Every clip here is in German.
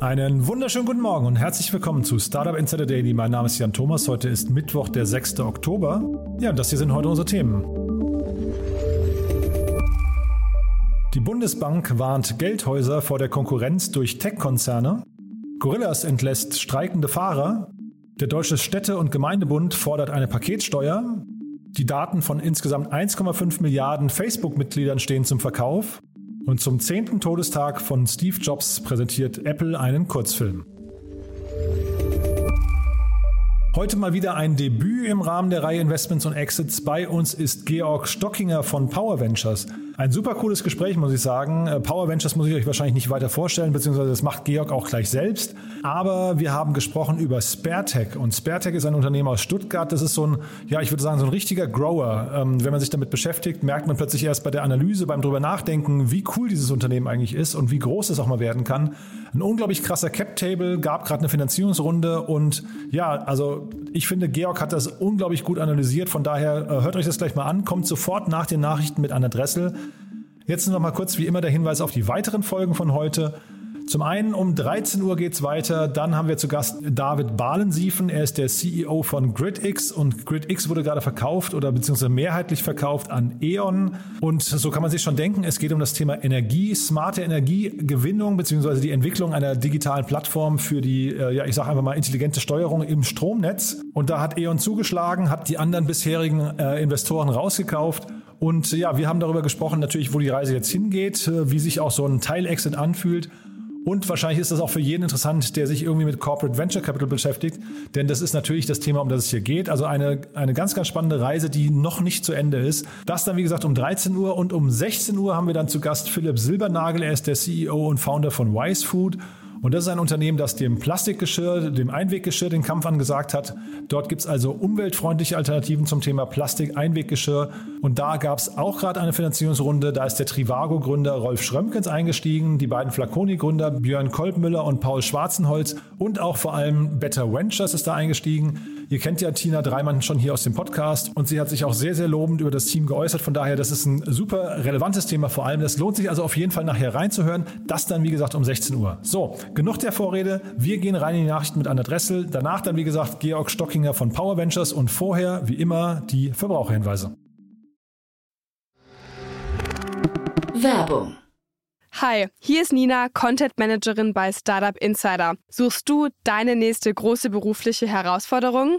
Einen wunderschönen guten Morgen und herzlich willkommen zu Startup Insider Daily. Mein Name ist Jan Thomas. Heute ist Mittwoch, der 6. Oktober. Ja, und das hier sind heute unsere Themen. Die Bundesbank warnt Geldhäuser vor der Konkurrenz durch Tech-Konzerne. Gorillas entlässt streikende Fahrer. Der Deutsche Städte- und Gemeindebund fordert eine Paketsteuer. Die Daten von insgesamt 1,5 Milliarden Facebook-Mitgliedern stehen zum Verkauf. Und zum zehnten Todestag von Steve Jobs präsentiert Apple einen Kurzfilm. Heute mal wieder ein Debüt im Rahmen der Reihe Investments und Exits. Bei uns ist Georg Stockinger von Power Ventures. Ein super cooles Gespräch, muss ich sagen. Äh, Power Ventures muss ich euch wahrscheinlich nicht weiter vorstellen, beziehungsweise das macht Georg auch gleich selbst. Aber wir haben gesprochen über SpareTech. Und SpareTech ist ein Unternehmen aus Stuttgart. Das ist so ein, ja, ich würde sagen, so ein richtiger Grower. Ähm, wenn man sich damit beschäftigt, merkt man plötzlich erst bei der Analyse, beim drüber nachdenken, wie cool dieses Unternehmen eigentlich ist und wie groß es auch mal werden kann. Ein unglaublich krasser Cap-Table, gab gerade eine Finanzierungsrunde und ja, also ich finde, Georg hat das unglaublich gut analysiert. Von daher äh, hört euch das gleich mal an. Kommt sofort nach den Nachrichten mit Anna Dressel. Jetzt noch mal kurz wie immer der Hinweis auf die weiteren Folgen von heute. Zum einen um 13 Uhr geht's weiter. Dann haben wir zu Gast David Bahlensiefen. Er ist der CEO von GridX und GridX wurde gerade verkauft oder beziehungsweise mehrheitlich verkauft an E.ON. Und so kann man sich schon denken, es geht um das Thema Energie, smarte Energiegewinnung beziehungsweise die Entwicklung einer digitalen Plattform für die, äh, ja, ich sage einfach mal intelligente Steuerung im Stromnetz. Und da hat E.ON zugeschlagen, hat die anderen bisherigen äh, Investoren rausgekauft. Und ja, wir haben darüber gesprochen, natürlich, wo die Reise jetzt hingeht, äh, wie sich auch so ein Teilexit anfühlt. Und wahrscheinlich ist das auch für jeden interessant, der sich irgendwie mit Corporate Venture Capital beschäftigt, denn das ist natürlich das Thema, um das es hier geht. Also eine, eine ganz, ganz spannende Reise, die noch nicht zu Ende ist. Das dann, wie gesagt, um 13 Uhr und um 16 Uhr haben wir dann zu Gast Philipp Silbernagel. Er ist der CEO und Founder von Wise Food. Und das ist ein Unternehmen, das dem Plastikgeschirr, dem Einweggeschirr den Kampf angesagt hat. Dort gibt es also umweltfreundliche Alternativen zum Thema Plastik-Einweggeschirr. Und da gab es auch gerade eine Finanzierungsrunde. Da ist der Trivago-Gründer Rolf Schrömkens eingestiegen, die beiden Flaconi-Gründer Björn Kolbmüller und Paul Schwarzenholz und auch vor allem Better Ventures ist da eingestiegen. Ihr kennt ja Tina Dreimann schon hier aus dem Podcast und sie hat sich auch sehr, sehr lobend über das Team geäußert. Von daher, das ist ein super relevantes Thema vor allem. Das lohnt sich also auf jeden Fall nachher reinzuhören. Das dann, wie gesagt, um 16 Uhr. So, genug der Vorrede. Wir gehen rein in die Nachrichten mit Anna Dressel. Danach dann, wie gesagt, Georg Stockinger von Power Ventures und vorher, wie immer, die Verbraucherhinweise. Werbung. Hi, hier ist Nina, Content Managerin bei Startup Insider. Suchst du deine nächste große berufliche Herausforderung?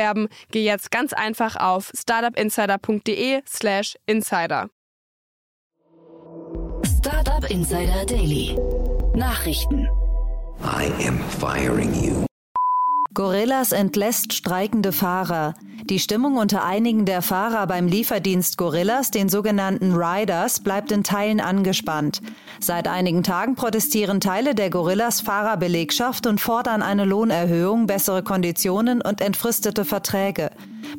geh jetzt ganz einfach auf startupinsider.de/slash insider. Startup Insider Daily. Nachrichten. I am firing you. Gorillas entlässt streikende Fahrer. Die Stimmung unter einigen der Fahrer beim Lieferdienst Gorillas, den sogenannten Riders, bleibt in Teilen angespannt. Seit einigen Tagen protestieren Teile der Gorillas Fahrerbelegschaft und fordern eine Lohnerhöhung, bessere Konditionen und entfristete Verträge.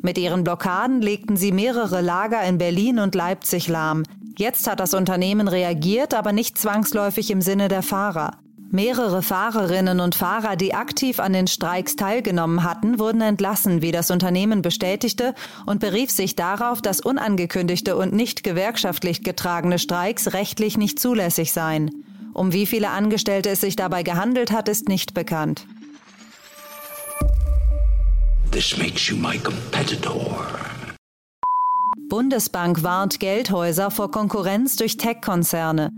Mit ihren Blockaden legten sie mehrere Lager in Berlin und Leipzig lahm. Jetzt hat das Unternehmen reagiert, aber nicht zwangsläufig im Sinne der Fahrer. Mehrere Fahrerinnen und Fahrer, die aktiv an den Streiks teilgenommen hatten, wurden entlassen, wie das Unternehmen bestätigte und berief sich darauf, dass unangekündigte und nicht gewerkschaftlich getragene Streiks rechtlich nicht zulässig seien. Um wie viele Angestellte es sich dabei gehandelt hat, ist nicht bekannt. This makes you my competitor. Bundesbank warnt Geldhäuser vor Konkurrenz durch Tech-Konzerne.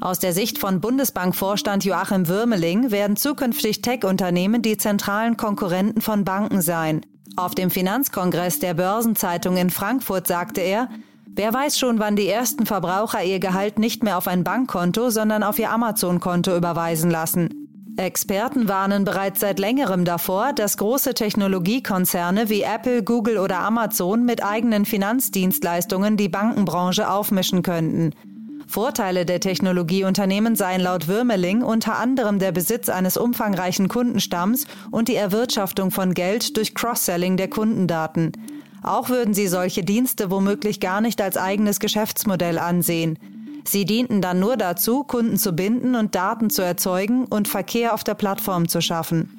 Aus der Sicht von Bundesbankvorstand Joachim Würmeling werden zukünftig Tech-Unternehmen die zentralen Konkurrenten von Banken sein. Auf dem Finanzkongress der Börsenzeitung in Frankfurt sagte er, wer weiß schon, wann die ersten Verbraucher ihr Gehalt nicht mehr auf ein Bankkonto, sondern auf ihr Amazon-Konto überweisen lassen. Experten warnen bereits seit längerem davor, dass große Technologiekonzerne wie Apple, Google oder Amazon mit eigenen Finanzdienstleistungen die Bankenbranche aufmischen könnten. Vorteile der Technologieunternehmen seien laut Würmeling unter anderem der Besitz eines umfangreichen Kundenstamms und die Erwirtschaftung von Geld durch Cross-Selling der Kundendaten. Auch würden sie solche Dienste womöglich gar nicht als eigenes Geschäftsmodell ansehen. Sie dienten dann nur dazu, Kunden zu binden und Daten zu erzeugen und Verkehr auf der Plattform zu schaffen.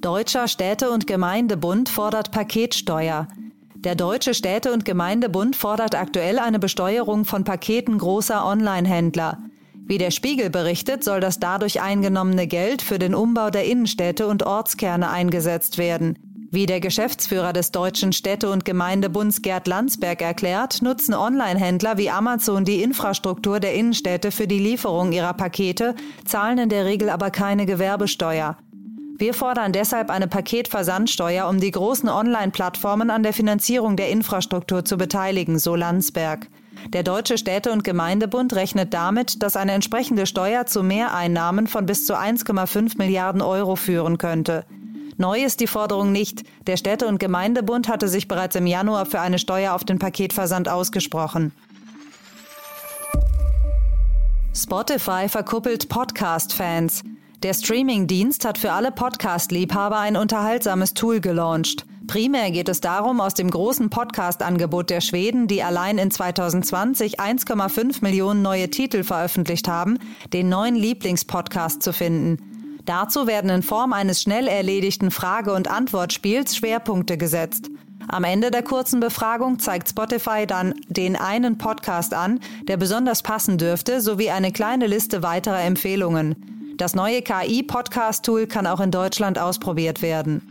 Deutscher Städte- und Gemeindebund fordert Paketsteuer. Der Deutsche Städte- und Gemeindebund fordert aktuell eine Besteuerung von Paketen großer Online-Händler. Wie der Spiegel berichtet, soll das dadurch eingenommene Geld für den Umbau der Innenstädte und Ortskerne eingesetzt werden. Wie der Geschäftsführer des Deutschen Städte- und Gemeindebunds Gerd Landsberg erklärt, nutzen Online-Händler wie Amazon die Infrastruktur der Innenstädte für die Lieferung ihrer Pakete, zahlen in der Regel aber keine Gewerbesteuer. Wir fordern deshalb eine Paketversandsteuer, um die großen Online-Plattformen an der Finanzierung der Infrastruktur zu beteiligen, so Landsberg. Der Deutsche Städte- und Gemeindebund rechnet damit, dass eine entsprechende Steuer zu Mehreinnahmen von bis zu 1,5 Milliarden Euro führen könnte. Neu ist die Forderung nicht. Der Städte- und Gemeindebund hatte sich bereits im Januar für eine Steuer auf den Paketversand ausgesprochen. Spotify verkuppelt Podcast-Fans. Der Streaming-Dienst hat für alle Podcast-Liebhaber ein unterhaltsames Tool gelauncht. Primär geht es darum, aus dem großen Podcast-Angebot der Schweden, die allein in 2020 1,5 Millionen neue Titel veröffentlicht haben, den neuen Lieblingspodcast zu finden. Dazu werden in Form eines schnell erledigten Frage- und Antwortspiels Schwerpunkte gesetzt. Am Ende der kurzen Befragung zeigt Spotify dann den einen Podcast an, der besonders passen dürfte, sowie eine kleine Liste weiterer Empfehlungen. Das neue KI-Podcast-Tool kann auch in Deutschland ausprobiert werden.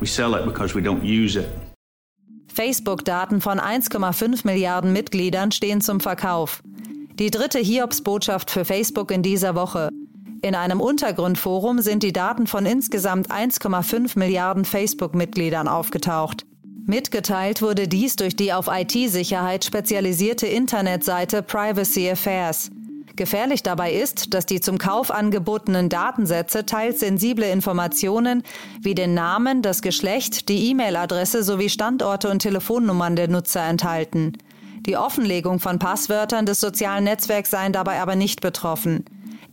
We sell it because we don't use it. Facebook-Daten von 1,5 Milliarden Mitgliedern stehen zum Verkauf. Die dritte Hiobsbotschaft für Facebook in dieser Woche. In einem Untergrundforum sind die Daten von insgesamt 1,5 Milliarden Facebook-Mitgliedern aufgetaucht. Mitgeteilt wurde dies durch die auf IT-Sicherheit spezialisierte Internetseite Privacy Affairs. Gefährlich dabei ist, dass die zum Kauf angebotenen Datensätze teils sensible Informationen wie den Namen, das Geschlecht, die E-Mail-Adresse sowie Standorte und Telefonnummern der Nutzer enthalten. Die Offenlegung von Passwörtern des sozialen Netzwerks seien dabei aber nicht betroffen.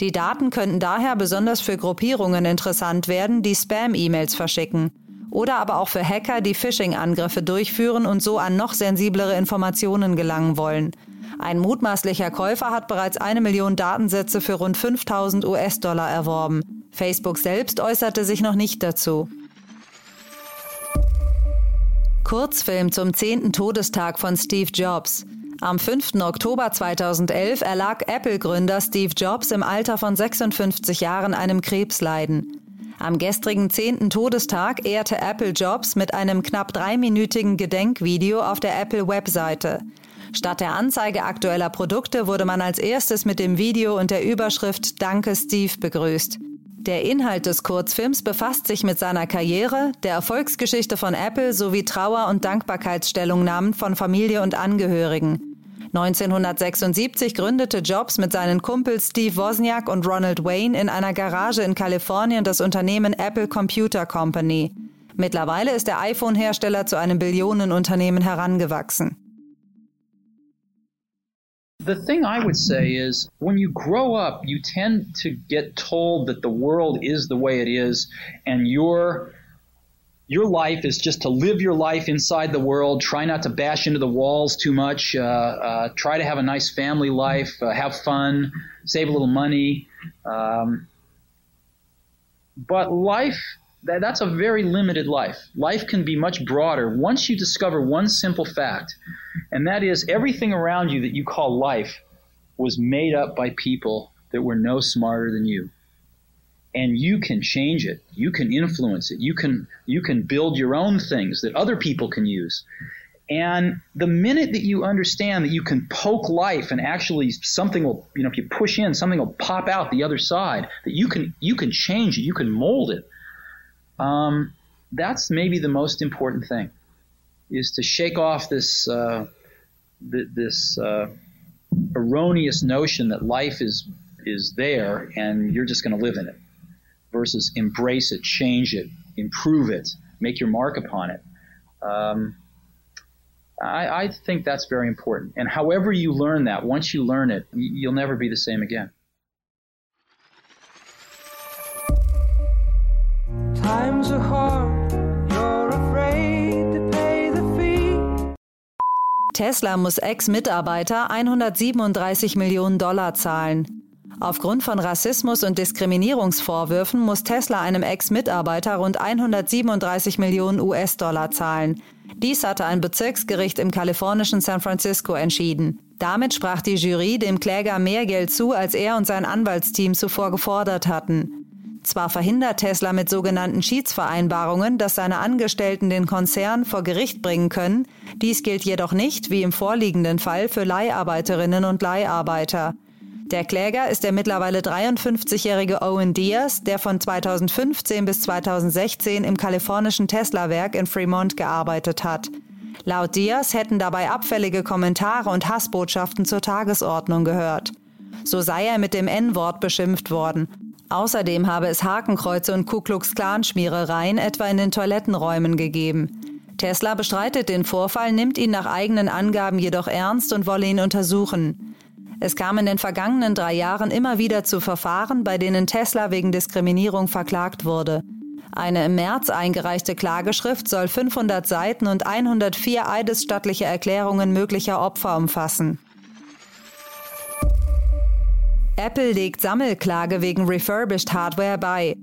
Die Daten könnten daher besonders für Gruppierungen interessant werden, die Spam-E-Mails verschicken. Oder aber auch für Hacker, die Phishing-Angriffe durchführen und so an noch sensiblere Informationen gelangen wollen. Ein mutmaßlicher Käufer hat bereits eine Million Datensätze für rund 5000 US-Dollar erworben. Facebook selbst äußerte sich noch nicht dazu. Kurzfilm zum 10. Todestag von Steve Jobs. Am 5. Oktober 2011 erlag Apple-Gründer Steve Jobs im Alter von 56 Jahren einem Krebsleiden. Am gestrigen 10. Todestag ehrte Apple Jobs mit einem knapp dreiminütigen Gedenkvideo auf der Apple-Webseite. Statt der Anzeige aktueller Produkte wurde man als erstes mit dem Video und der Überschrift Danke Steve begrüßt. Der Inhalt des Kurzfilms befasst sich mit seiner Karriere, der Erfolgsgeschichte von Apple sowie Trauer- und Dankbarkeitsstellungnahmen von Familie und Angehörigen. 1976 gründete Jobs mit seinen Kumpels Steve Wozniak und Ronald Wayne in einer Garage in Kalifornien das Unternehmen Apple Computer Company. Mittlerweile ist der iPhone-Hersteller zu einem Billionenunternehmen herangewachsen. The thing I would say is when you grow up, you tend to get told that the world is the way it is and your your life is just to live your life inside the world. Try not to bash into the walls too much. Uh, uh, try to have a nice family life. Uh, have fun. Save a little money. Um, but life that, that's a very limited life. Life can be much broader once you discover one simple fact, and that is everything around you that you call life was made up by people that were no smarter than you. And you can change it. You can influence it. You can you can build your own things that other people can use. And the minute that you understand that you can poke life and actually something will, you know, if you push in, something will pop out the other side, that you can, you can change it, you can mold it. Um, that's maybe the most important thing is to shake off this, uh, th- this, uh, erroneous notion that life is, is there and you're just going to live in it versus embrace it, change it, improve it, make your mark upon it. Um, I, I think that's very important. And however you learn that, once you learn it, you'll never be the same again. Times are hard, you're afraid to pay the fee. Tesla muss Ex-Mitarbeiter 137 Millionen Dollar zahlen. Aufgrund von Rassismus und Diskriminierungsvorwürfen muss Tesla einem Ex-Mitarbeiter rund 137 Millionen US-Dollar zahlen. Dies hatte ein Bezirksgericht im kalifornischen San Francisco entschieden. Damit sprach die Jury dem Kläger mehr Geld zu, als er und sein Anwaltsteam zuvor gefordert hatten. Zwar verhindert Tesla mit sogenannten Schiedsvereinbarungen, dass seine Angestellten den Konzern vor Gericht bringen können, dies gilt jedoch nicht, wie im vorliegenden Fall, für Leiharbeiterinnen und Leiharbeiter. Der Kläger ist der mittlerweile 53-jährige Owen Diaz, der von 2015 bis 2016 im kalifornischen Tesla-Werk in Fremont gearbeitet hat. Laut Diaz hätten dabei abfällige Kommentare und Hassbotschaften zur Tagesordnung gehört. So sei er mit dem N-Wort beschimpft worden. Außerdem habe es Hakenkreuze und Ku Klux Klan-Schmierereien etwa in den Toilettenräumen gegeben. Tesla bestreitet den Vorfall, nimmt ihn nach eigenen Angaben jedoch ernst und wolle ihn untersuchen. Es kam in den vergangenen drei Jahren immer wieder zu Verfahren, bei denen Tesla wegen Diskriminierung verklagt wurde. Eine im März eingereichte Klageschrift soll 500 Seiten und 104 eidesstattliche Erklärungen möglicher Opfer umfassen. Apple legt Sammelklage wegen refurbished Hardware bei.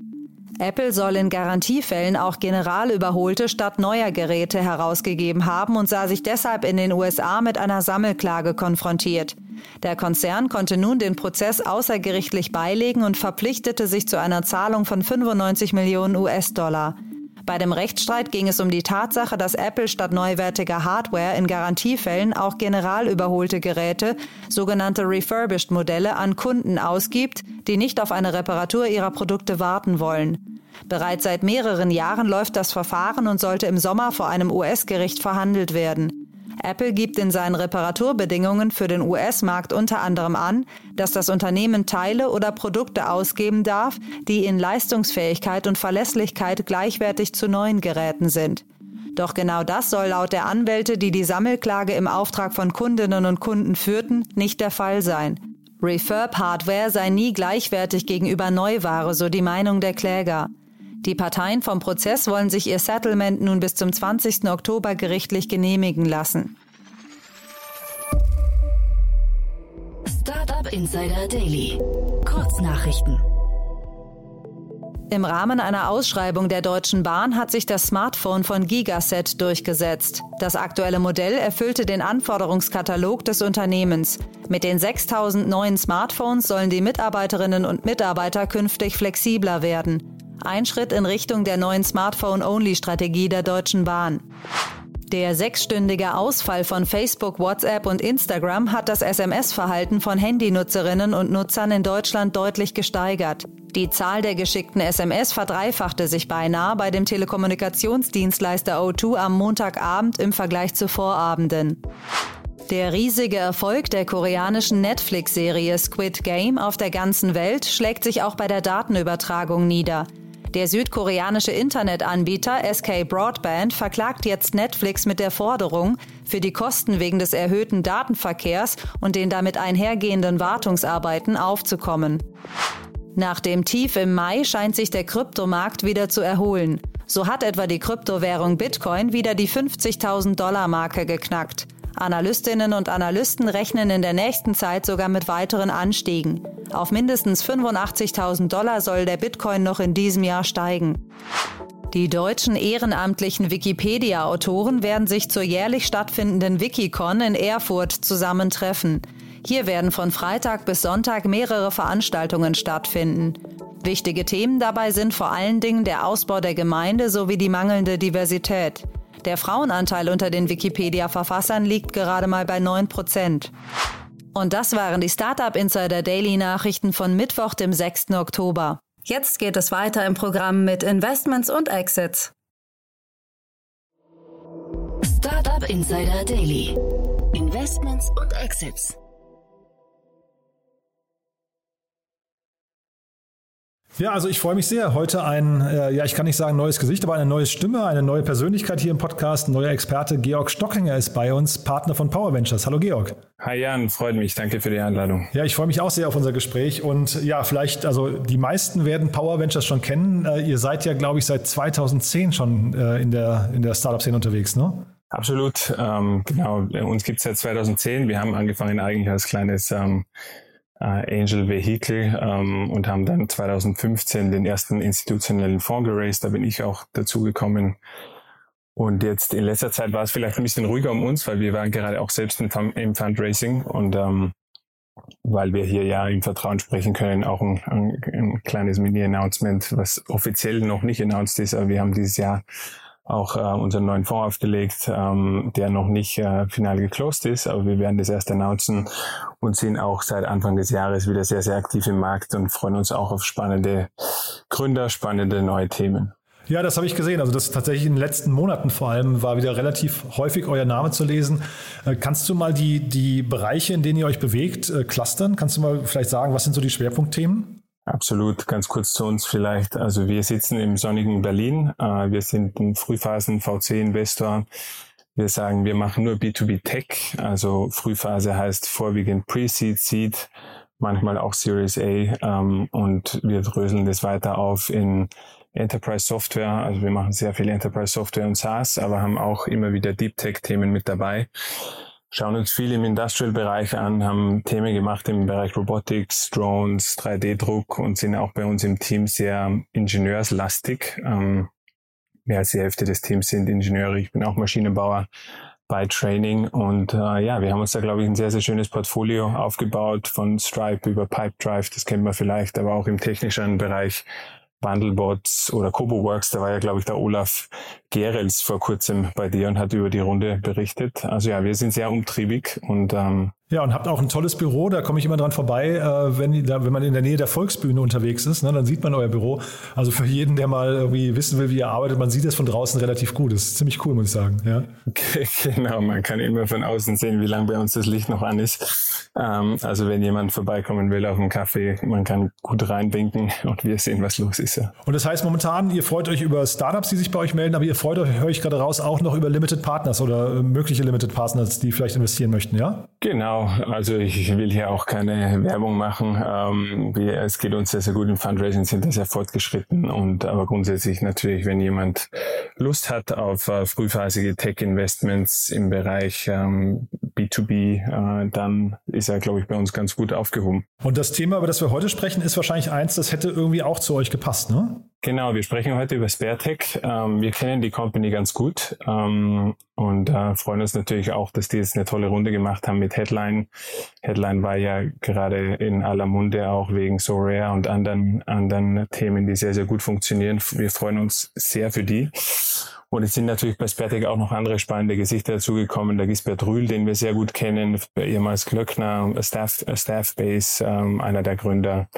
Apple soll in Garantiefällen auch generalüberholte statt neuer Geräte herausgegeben haben und sah sich deshalb in den USA mit einer Sammelklage konfrontiert. Der Konzern konnte nun den Prozess außergerichtlich beilegen und verpflichtete sich zu einer Zahlung von 95 Millionen US-Dollar. Bei dem Rechtsstreit ging es um die Tatsache, dass Apple statt neuwertiger Hardware in Garantiefällen auch generalüberholte Geräte, sogenannte refurbished Modelle, an Kunden ausgibt, die nicht auf eine Reparatur ihrer Produkte warten wollen. Bereits seit mehreren Jahren läuft das Verfahren und sollte im Sommer vor einem US-Gericht verhandelt werden. Apple gibt in seinen Reparaturbedingungen für den US-Markt unter anderem an, dass das Unternehmen Teile oder Produkte ausgeben darf, die in Leistungsfähigkeit und Verlässlichkeit gleichwertig zu neuen Geräten sind. Doch genau das soll laut der Anwälte, die die Sammelklage im Auftrag von Kundinnen und Kunden führten, nicht der Fall sein. Refurb-Hardware sei nie gleichwertig gegenüber Neuware, so die Meinung der Kläger. Die Parteien vom Prozess wollen sich ihr Settlement nun bis zum 20. Oktober gerichtlich genehmigen lassen. Startup Insider Daily. Kurznachrichten. Im Rahmen einer Ausschreibung der Deutschen Bahn hat sich das Smartphone von Gigaset durchgesetzt. Das aktuelle Modell erfüllte den Anforderungskatalog des Unternehmens. Mit den 6000 neuen Smartphones sollen die Mitarbeiterinnen und Mitarbeiter künftig flexibler werden. Ein Schritt in Richtung der neuen Smartphone-Only-Strategie der Deutschen Bahn. Der sechsstündige Ausfall von Facebook, WhatsApp und Instagram hat das SMS-Verhalten von Handynutzerinnen und Nutzern in Deutschland deutlich gesteigert. Die Zahl der geschickten SMS verdreifachte sich beinahe bei dem Telekommunikationsdienstleister O2 am Montagabend im Vergleich zu Vorabenden. Der riesige Erfolg der koreanischen Netflix-Serie Squid Game auf der ganzen Welt schlägt sich auch bei der Datenübertragung nieder. Der südkoreanische Internetanbieter SK Broadband verklagt jetzt Netflix mit der Forderung, für die Kosten wegen des erhöhten Datenverkehrs und den damit einhergehenden Wartungsarbeiten aufzukommen. Nach dem Tief im Mai scheint sich der Kryptomarkt wieder zu erholen. So hat etwa die Kryptowährung Bitcoin wieder die 50.000 Dollar Marke geknackt. Analystinnen und Analysten rechnen in der nächsten Zeit sogar mit weiteren Anstiegen. Auf mindestens 85.000 Dollar soll der Bitcoin noch in diesem Jahr steigen. Die deutschen ehrenamtlichen Wikipedia-Autoren werden sich zur jährlich stattfindenden Wikicon in Erfurt zusammentreffen. Hier werden von Freitag bis Sonntag mehrere Veranstaltungen stattfinden. Wichtige Themen dabei sind vor allen Dingen der Ausbau der Gemeinde sowie die mangelnde Diversität. Der Frauenanteil unter den Wikipedia-Verfassern liegt gerade mal bei 9 Prozent. Und das waren die Startup Insider Daily Nachrichten von Mittwoch, dem 6. Oktober. Jetzt geht es weiter im Programm mit Investments und Exits. Startup Insider Daily. Investments und Exits. Ja, also ich freue mich sehr. Heute ein, äh, ja, ich kann nicht sagen neues Gesicht, aber eine neue Stimme, eine neue Persönlichkeit hier im Podcast. Ein neuer Experte Georg Stockinger ist bei uns, Partner von Power Ventures. Hallo Georg. Hi Jan, freut mich. Danke für die Einladung. Ja, ich freue mich auch sehr auf unser Gespräch. Und ja, vielleicht, also die meisten werden Power Ventures schon kennen. Äh, ihr seid ja, glaube ich, seit 2010 schon äh, in der, in der Startup-Szene unterwegs, ne? Absolut, ähm, genau. Uns gibt es seit 2010. Wir haben angefangen eigentlich als kleines ähm, äh, Angel Vehicle ähm, und haben dann 2015 den ersten institutionellen Fonds geraced. Da bin ich auch dazu gekommen. Und jetzt in letzter Zeit war es vielleicht ein bisschen ruhiger um uns, weil wir waren gerade auch selbst im, im Fundraising und ähm, weil wir hier ja im Vertrauen sprechen können, auch ein, ein, ein kleines Mini-Announcement, was offiziell noch nicht announced ist, aber wir haben dieses Jahr auch äh, unseren neuen Fonds aufgelegt, ähm, der noch nicht äh, final geclosed ist, aber wir werden das erst announcen und sind auch seit Anfang des Jahres wieder sehr, sehr aktiv im Markt und freuen uns auch auf spannende Gründer, spannende neue Themen. Ja, das habe ich gesehen. Also das tatsächlich in den letzten Monaten vor allem war wieder relativ häufig euer Name zu lesen. Äh, kannst du mal die, die Bereiche, in denen ihr euch bewegt, äh, clustern? Kannst du mal vielleicht sagen, was sind so die Schwerpunktthemen? Absolut, ganz kurz zu uns vielleicht. Also wir sitzen im sonnigen Berlin. Äh, wir sind ein Frühphasen VC-Investor. Wir sagen, wir machen nur B2B Tech. Also Frühphase heißt vorwiegend Pre-Seed, Seed, manchmal auch Series A. Ähm, und wir dröseln das weiter auf in Enterprise Software. Also wir machen sehr viel Enterprise Software und SaaS, aber haben auch immer wieder Deep Tech Themen mit dabei schauen uns viel im Industrial-Bereich an, haben Themen gemacht im Bereich Robotics, Drones, 3D-Druck und sind auch bei uns im Team sehr ingenieurslastig. Ähm, mehr als die Hälfte des Teams sind Ingenieure. Ich bin auch Maschinenbauer bei Training und äh, ja, wir haben uns da glaube ich ein sehr, sehr schönes Portfolio aufgebaut von Stripe über Pipedrive, das kennt man vielleicht, aber auch im technischen Bereich Bundlebots oder CoboWorks, da war ja, glaube ich, der Olaf Gerels vor kurzem bei dir und hat über die Runde berichtet. Also ja, wir sind sehr umtriebig und ähm, ja, und habt auch ein tolles Büro, da komme ich immer dran vorbei, äh, wenn, da, wenn man in der Nähe der Volksbühne unterwegs ist, ne, dann sieht man euer Büro. Also für jeden, der mal irgendwie wissen will, wie ihr arbeitet, man sieht es von draußen relativ gut. Das ist ziemlich cool, muss ich sagen. Ja. Genau, man kann immer von außen sehen, wie lange bei uns das Licht noch an ist. Ähm, also wenn jemand vorbeikommen will auf einen Kaffee, man kann gut reinwinken und wir sehen, was los ist. Ja. Und das heißt momentan, ihr freut euch über Startups, die sich bei euch melden, aber ihr freut euch, höre ich gerade raus, auch noch über Limited Partners oder äh, mögliche Limited Partners, die vielleicht investieren möchten, ja? Genau, also ich will hier auch keine Werbung machen. Ähm, wir, es geht uns sehr, sehr gut im Fundraising, sind da sehr fortgeschritten und aber grundsätzlich natürlich, wenn jemand Lust hat auf äh, frühphasige Tech-Investments im Bereich ähm, B2B, äh, dann ist er, glaube ich, bei uns ganz gut aufgehoben. Und das Thema, über das wir heute sprechen, ist wahrscheinlich eins, das hätte irgendwie auch zu euch gepasst, ne? Genau, wir sprechen heute über SpareTech. Ähm, wir kennen die Company ganz gut ähm, und äh, freuen uns natürlich auch, dass die jetzt eine tolle Runde gemacht haben mit Headline. Headline war ja gerade in aller Munde auch wegen Sorare und anderen, anderen Themen, die sehr, sehr gut funktionieren. Wir freuen uns sehr für die. Und es sind natürlich bei Spertec auch noch andere spannende Gesichter dazugekommen. Der Gisbert Rühl, den wir sehr gut kennen, ehemals Glöckner, Staff, Staffbase, ähm, einer der Gründer.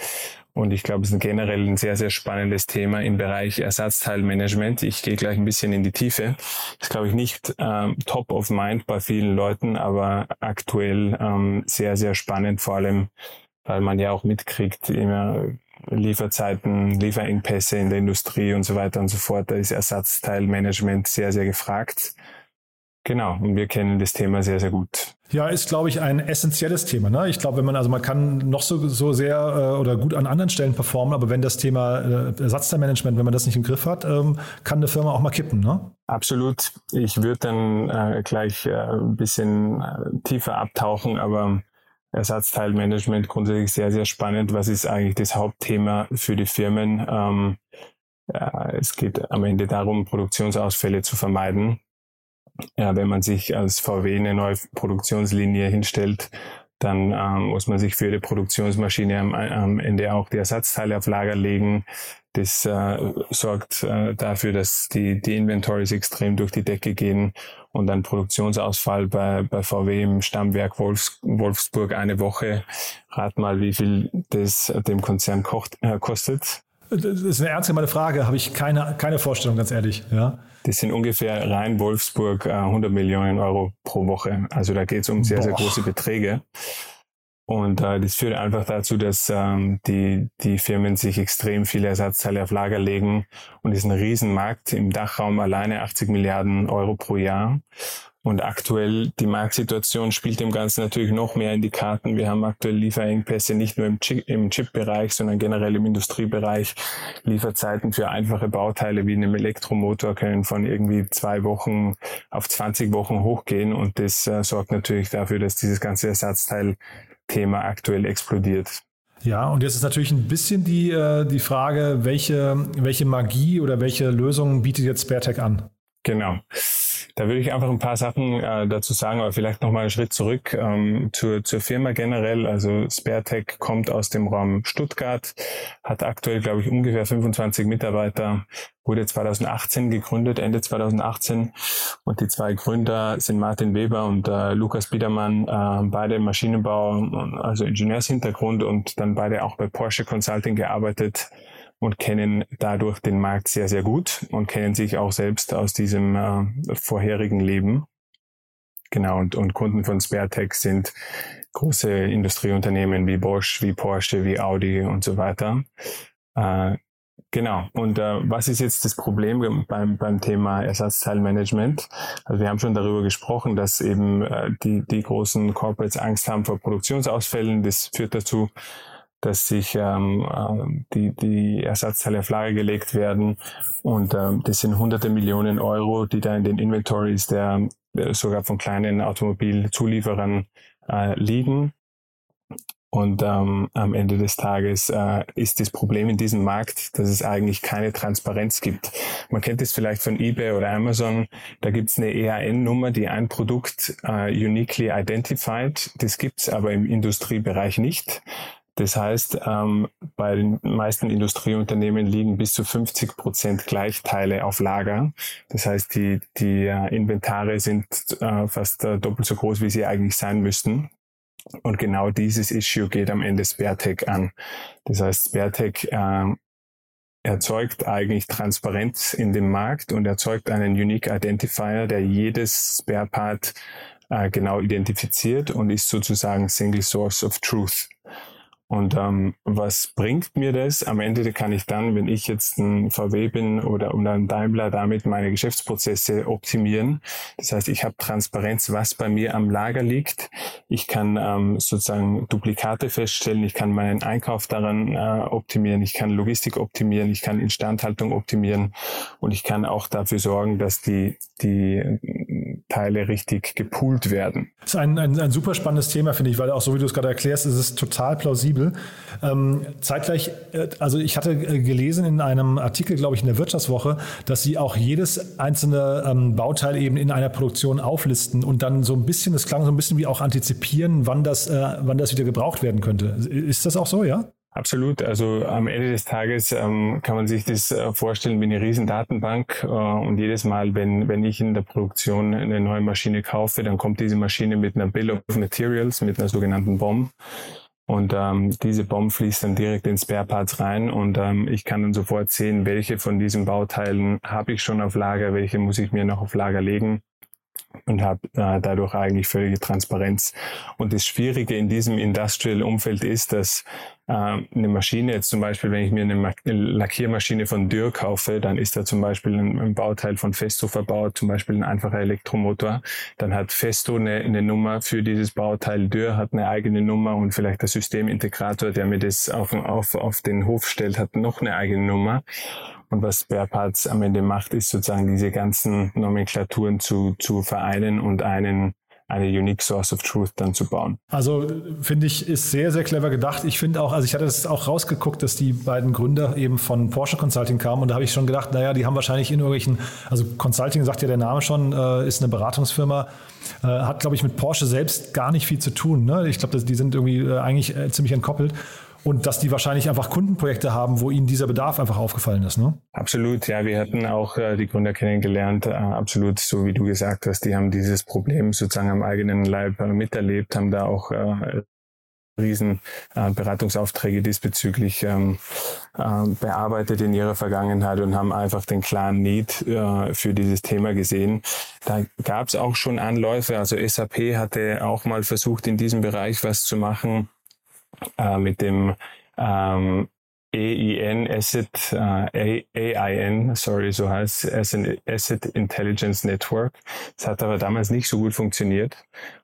Und ich glaube, es ist generell ein sehr, sehr spannendes Thema im Bereich Ersatzteilmanagement. Ich gehe gleich ein bisschen in die Tiefe. Das ist, glaube ich, nicht ähm, top of mind bei vielen Leuten, aber aktuell ähm, sehr, sehr spannend, vor allem, weil man ja auch mitkriegt, immer Lieferzeiten, Lieferengpässe in der Industrie und so weiter und so fort. Da ist Ersatzteilmanagement sehr, sehr gefragt. Genau, und wir kennen das Thema sehr, sehr gut. Ja, ist, glaube ich, ein essentielles Thema. Ne? Ich glaube, wenn man, also man kann noch so, so sehr äh, oder gut an anderen Stellen performen, aber wenn das Thema äh, Ersatzteilmanagement, wenn man das nicht im Griff hat, ähm, kann eine Firma auch mal kippen, ne? Absolut. Ich würde dann äh, gleich äh, ein bisschen äh, tiefer abtauchen, aber Ersatzteilmanagement grundsätzlich sehr, sehr spannend. Was ist eigentlich das Hauptthema für die Firmen? Ähm, ja, es geht am Ende darum, Produktionsausfälle zu vermeiden ja, wenn man sich als VW eine neue Produktionslinie hinstellt, dann ähm, muss man sich für die Produktionsmaschine am, am Ende auch die Ersatzteile auf Lager legen. Das äh, sorgt äh, dafür, dass die, die Inventories extrem durch die Decke gehen und ein Produktionsausfall bei, bei VW im Stammwerk Wolfs, Wolfsburg eine Woche. Rat mal, wie viel das dem Konzern kocht, äh, kostet. Das ist eine ernst gemeinte Frage, habe ich keine, keine Vorstellung, ganz ehrlich. Ja. Das sind ungefähr rein Wolfsburg äh, 100 Millionen Euro pro Woche. Also da geht es um sehr, Boah. sehr große Beträge. Und äh, das führt einfach dazu, dass ähm, die, die Firmen sich extrem viele Ersatzteile auf Lager legen und ist ein Riesenmarkt im Dachraum alleine 80 Milliarden Euro pro Jahr. Und aktuell die Marktsituation spielt dem Ganzen natürlich noch mehr in die Karten. Wir haben aktuell Lieferengpässe nicht nur im Chip-Bereich, sondern generell im Industriebereich. Lieferzeiten für einfache Bauteile wie einem Elektromotor können von irgendwie zwei Wochen auf 20 Wochen hochgehen. Und das äh, sorgt natürlich dafür, dass dieses ganze Ersatzteil Thema aktuell explodiert. Ja, und jetzt ist natürlich ein bisschen die, äh, die Frage, welche, welche Magie oder welche Lösung bietet jetzt SpareTech an? Genau. Da würde ich einfach ein paar Sachen äh, dazu sagen, aber vielleicht nochmal einen Schritt zurück ähm, zur, zur Firma generell. Also SpareTech kommt aus dem Raum Stuttgart, hat aktuell, glaube ich, ungefähr 25 Mitarbeiter, wurde 2018 gegründet, Ende 2018. Und die zwei Gründer sind Martin Weber und äh, Lukas Biedermann, äh, beide Maschinenbau, also Ingenieurshintergrund und dann beide auch bei Porsche Consulting gearbeitet und kennen dadurch den Markt sehr, sehr gut und kennen sich auch selbst aus diesem äh, vorherigen Leben. Genau, und, und Kunden von SpareTech sind große Industrieunternehmen wie Bosch, wie Porsche, wie Audi und so weiter. Äh, genau, und äh, was ist jetzt das Problem beim, beim Thema Ersatzteilmanagement? Also wir haben schon darüber gesprochen, dass eben äh, die, die großen Corporates Angst haben vor Produktionsausfällen. Das führt dazu, dass sich ähm, äh, die, die Ersatzteile auf Lager gelegt werden. Und ähm, das sind hunderte Millionen Euro, die da in den Inventories der, sogar von kleinen Automobilzulieferern äh, liegen. Und ähm, am Ende des Tages äh, ist das Problem in diesem Markt, dass es eigentlich keine Transparenz gibt. Man kennt es vielleicht von eBay oder Amazon. Da gibt es eine EAN-Nummer, die ein Produkt äh, uniquely identified. Das gibt's aber im Industriebereich nicht. Das heißt, ähm, bei den meisten Industrieunternehmen liegen bis zu 50 Prozent Gleichteile auf Lager. Das heißt, die, die äh, Inventare sind äh, fast äh, doppelt so groß, wie sie eigentlich sein müssten. Und genau dieses Issue geht am Ende SpareTech an. Das heißt, SpareTech äh, erzeugt eigentlich Transparenz in dem Markt und erzeugt einen Unique Identifier, der jedes Sparepart äh, genau identifiziert und ist sozusagen Single Source of Truth. Und ähm, was bringt mir das? Am Ende kann ich dann, wenn ich jetzt ein VW bin oder, oder ein Daimler, damit meine Geschäftsprozesse optimieren. Das heißt, ich habe Transparenz, was bei mir am Lager liegt. Ich kann ähm, sozusagen Duplikate feststellen. Ich kann meinen Einkauf daran äh, optimieren. Ich kann Logistik optimieren. Ich kann Instandhaltung optimieren. Und ich kann auch dafür sorgen, dass die, die Teile richtig gepoolt werden. Das ist ein, ein, ein super spannendes Thema, finde ich, weil auch so wie du es gerade erklärst, ist es total plausibel flexibel. Ähm, zeitgleich, äh, also ich hatte äh, gelesen in einem Artikel, glaube ich, in der Wirtschaftswoche, dass sie auch jedes einzelne ähm, Bauteil eben in einer Produktion auflisten und dann so ein bisschen, das klang so ein bisschen wie auch antizipieren, wann das, äh, wann das wieder gebraucht werden könnte. Ist das auch so, ja? Absolut. Also am Ende des Tages ähm, kann man sich das äh, vorstellen wie eine riesen Datenbank. Äh, und jedes Mal, wenn, wenn ich in der Produktion eine neue Maschine kaufe, dann kommt diese Maschine mit einer Bill of Materials, mit einer sogenannten BOM. Und ähm, diese Bombe fließt dann direkt in Spare Parts rein und ähm, ich kann dann sofort sehen, welche von diesen Bauteilen habe ich schon auf Lager, welche muss ich mir noch auf Lager legen und habe äh, dadurch eigentlich völlige Transparenz. Und das Schwierige in diesem Industrial-Umfeld ist, dass eine Maschine, jetzt zum Beispiel, wenn ich mir eine, Lackiermaschine von Dürr kaufe, dann ist da zum Beispiel ein, Bauteil von Festo verbaut, zum Beispiel ein einfacher Elektromotor. Dann hat Festo eine, eine Nummer für dieses Bauteil. Dürr hat eine eigene Nummer und vielleicht der Systemintegrator, der mir das auf, auf, auf den Hof stellt, hat noch eine eigene Nummer. Und was Sparparts am Ende macht, ist sozusagen diese ganzen Nomenklaturen zu, zu vereinen und einen eine unique source of truth dann zu bauen. Also finde ich, ist sehr, sehr clever gedacht. Ich finde auch, also ich hatte das auch rausgeguckt, dass die beiden Gründer eben von Porsche Consulting kamen und da habe ich schon gedacht, naja, die haben wahrscheinlich in irgendwelchen, also Consulting sagt ja der Name schon, äh, ist eine Beratungsfirma, äh, hat, glaube ich, mit Porsche selbst gar nicht viel zu tun. Ne? Ich glaube, die sind irgendwie äh, eigentlich äh, ziemlich entkoppelt und dass die wahrscheinlich einfach Kundenprojekte haben, wo ihnen dieser Bedarf einfach aufgefallen ist. Ne? Absolut, ja. Wir hatten auch äh, die Gründer kennengelernt, äh, absolut, so wie du gesagt hast, die haben dieses Problem sozusagen am eigenen Leib äh, miterlebt, haben da auch äh, riesen äh, Beratungsaufträge diesbezüglich ähm, äh, bearbeitet in ihrer Vergangenheit und haben einfach den klaren Need äh, für dieses Thema gesehen. Da gab es auch schon Anläufe, also SAP hatte auch mal versucht, in diesem Bereich was zu machen äh, mit dem ähm, EIN Asset äh, AIN, sorry, so heißt Asset Intelligence Network. Das hat aber damals nicht so gut funktioniert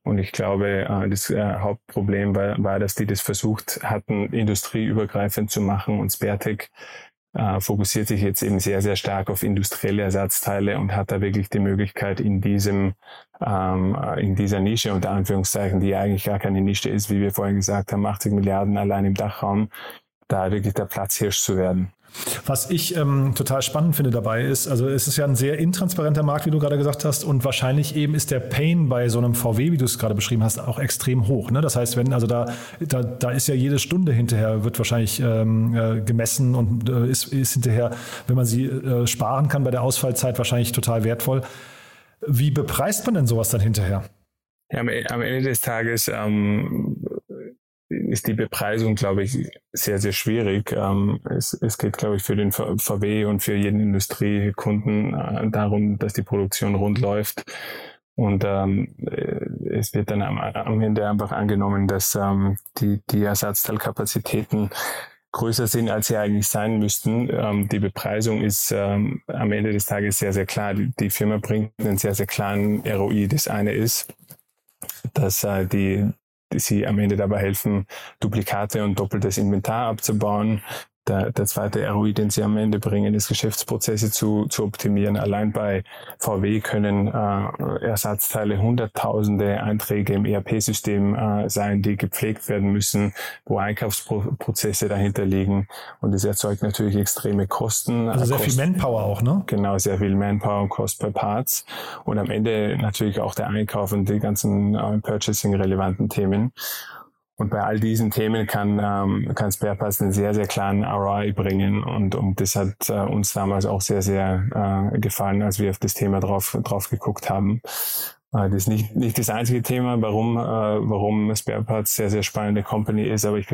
und ich glaube, äh, das äh, Hauptproblem war, war, dass die das versucht hatten, industrieübergreifend zu machen und Spertec äh, fokussiert sich jetzt eben sehr, sehr stark auf industrielle Ersatzteile und hat da wirklich die Möglichkeit in diesem, ähm, in dieser Nische unter Anführungszeichen, die eigentlich gar keine Nische ist, wie wir vorhin gesagt haben, 80 Milliarden allein im Dachraum, da wirklich der Platzhirsch zu werden. Was ich ähm, total spannend finde dabei ist, also es ist ja ein sehr intransparenter Markt, wie du gerade gesagt hast, und wahrscheinlich eben ist der Pain bei so einem VW, wie du es gerade beschrieben hast, auch extrem hoch. Ne? Das heißt, wenn, also da, da, da ist ja jede Stunde hinterher, wird wahrscheinlich ähm, äh, gemessen und äh, ist, ist hinterher, wenn man sie äh, sparen kann bei der Ausfallzeit, wahrscheinlich total wertvoll. Wie bepreist man denn sowas dann hinterher? Ja, am, Ende des Tages ähm, ist die Bepreisung, glaube ich, sehr, sehr schwierig. Ähm, es, es geht, glaube ich, für den VW und für jeden Industriekunden äh, darum, dass die Produktion rund läuft. Und ähm, äh, es wird dann am, am Ende einfach angenommen, dass ähm, die, die Ersatzteilkapazitäten größer sind, als sie eigentlich sein müssten. Ähm, die Bepreisung ist ähm, am Ende des Tages sehr, sehr klar. Die, die Firma bringt einen sehr, sehr klaren ROI. Das eine ist, dass äh, die, sie am Ende dabei helfen, Duplikate und doppeltes Inventar abzubauen der, der zweite ROI, den sie am Ende bringen, ist Geschäftsprozesse zu, zu optimieren. Allein bei VW können äh, Ersatzteile hunderttausende Einträge im ERP-System äh, sein, die gepflegt werden müssen, wo Einkaufsprozesse dahinter liegen. Und das erzeugt natürlich extreme Kosten. Also sehr Kosten, viel Manpower auch, ne? Genau, sehr viel Manpower und Cost per Parts. Und am Ende natürlich auch der Einkauf und die ganzen äh, Purchasing-relevanten Themen. Und bei all diesen Themen kann, ähm, kann SparePass einen sehr, sehr klaren ROI bringen. Und, und das hat äh, uns damals auch sehr, sehr äh, gefallen, als wir auf das Thema drauf, drauf geguckt haben. Äh, das ist nicht, nicht das einzige Thema, warum, äh, warum SparePass sehr, sehr spannende Company ist, aber ich,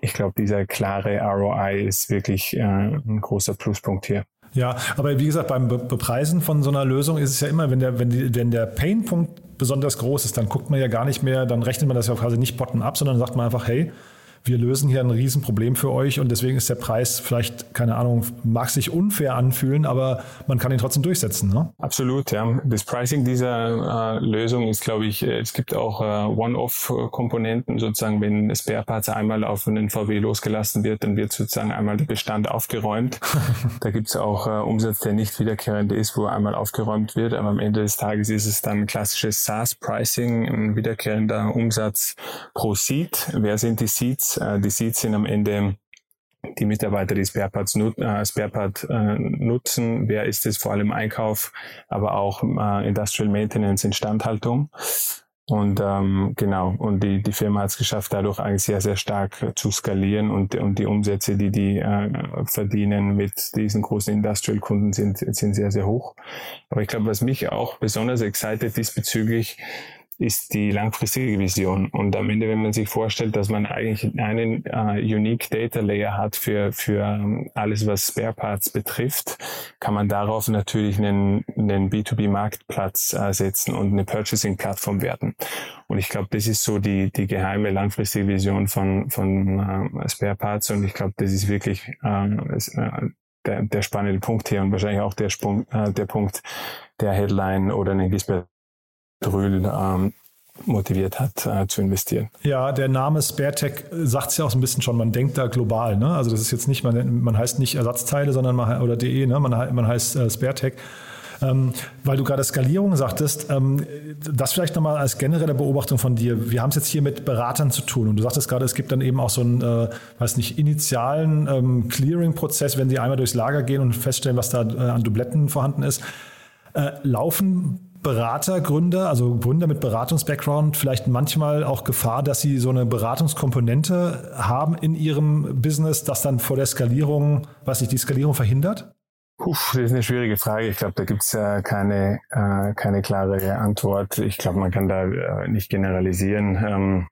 ich glaube, dieser klare ROI ist wirklich äh, ein großer Pluspunkt hier. Ja, aber wie gesagt, beim Bepreisen von so einer Lösung ist es ja immer, wenn der, wenn die, wenn der Painpunkt besonders groß ist, dann guckt man ja gar nicht mehr, dann rechnet man das ja quasi nicht bottom-up, sondern sagt man einfach, hey, wir lösen hier ein Riesenproblem für euch und deswegen ist der Preis vielleicht, keine Ahnung, mag sich unfair anfühlen, aber man kann ihn trotzdem durchsetzen. Ne? Absolut, ja. Das Pricing dieser äh, Lösung ist, glaube ich, äh, es gibt auch äh, One-Off-Komponenten, sozusagen, wenn Spare Parts einmal auf einen VW losgelassen wird, dann wird sozusagen einmal der Bestand aufgeräumt. da gibt es auch äh, Umsatz, der nicht wiederkehrend ist, wo einmal aufgeräumt wird, aber am Ende des Tages ist es dann klassisches SaaS-Pricing, ein wiederkehrender Umsatz pro Seat. Wer sind die Seats? Äh, die Seeds sind am Ende die Mitarbeiter, die Spareparts nut äh, Sparepart, äh, nutzen. Wer ist es? Vor allem Einkauf, aber auch äh, Industrial Maintenance, Instandhaltung. Und ähm, genau, und die, die Firma hat es geschafft, dadurch eigentlich sehr, sehr stark zu skalieren und, und die Umsätze, die die äh, verdienen mit diesen großen Industrial-Kunden sind, sind sehr, sehr hoch. Aber ich glaube, was mich auch besonders excited diesbezüglich, ist die langfristige Vision. Und am Ende, wenn man sich vorstellt, dass man eigentlich einen äh, Unique Data Layer hat für, für ähm, alles, was Spare Parts betrifft, kann man darauf natürlich einen, einen B2B-Marktplatz äh, setzen und eine Purchasing-Plattform werden. Und ich glaube, das ist so die, die geheime langfristige Vision von, von äh, Spare Parts. Und ich glaube, das ist wirklich ähm, äh, der, der spannende Punkt hier und wahrscheinlich auch der, Sprung, äh, der Punkt der Headline oder eine Gisbert Drühl ähm, motiviert hat, äh, zu investieren. Ja, der Name SpareTech sagt es ja auch so ein bisschen schon, man denkt da global. Ne? Also das ist jetzt nicht, man, man heißt nicht Ersatzteile, sondern man, oder DE, ne? man, man heißt äh, SpareTech. Ähm, weil du gerade Skalierung sagtest, ähm, das vielleicht nochmal als generelle Beobachtung von dir. Wir haben es jetzt hier mit Beratern zu tun und du sagtest gerade, es gibt dann eben auch so einen, äh, weiß nicht, initialen ähm, Clearing-Prozess, wenn sie einmal durchs Lager gehen und feststellen, was da äh, an Dubletten vorhanden ist. Äh, laufen Berater, Gründer, also Gründer mit Beratungs-Background vielleicht manchmal auch Gefahr, dass sie so eine Beratungskomponente haben in ihrem Business, das dann vor der Skalierung, was nicht, die Skalierung verhindert? Puh, das ist eine schwierige Frage. Ich glaube, da gibt's äh, keine, äh, keine klare Antwort. Ich glaube, man kann da äh, nicht generalisieren. Ähm,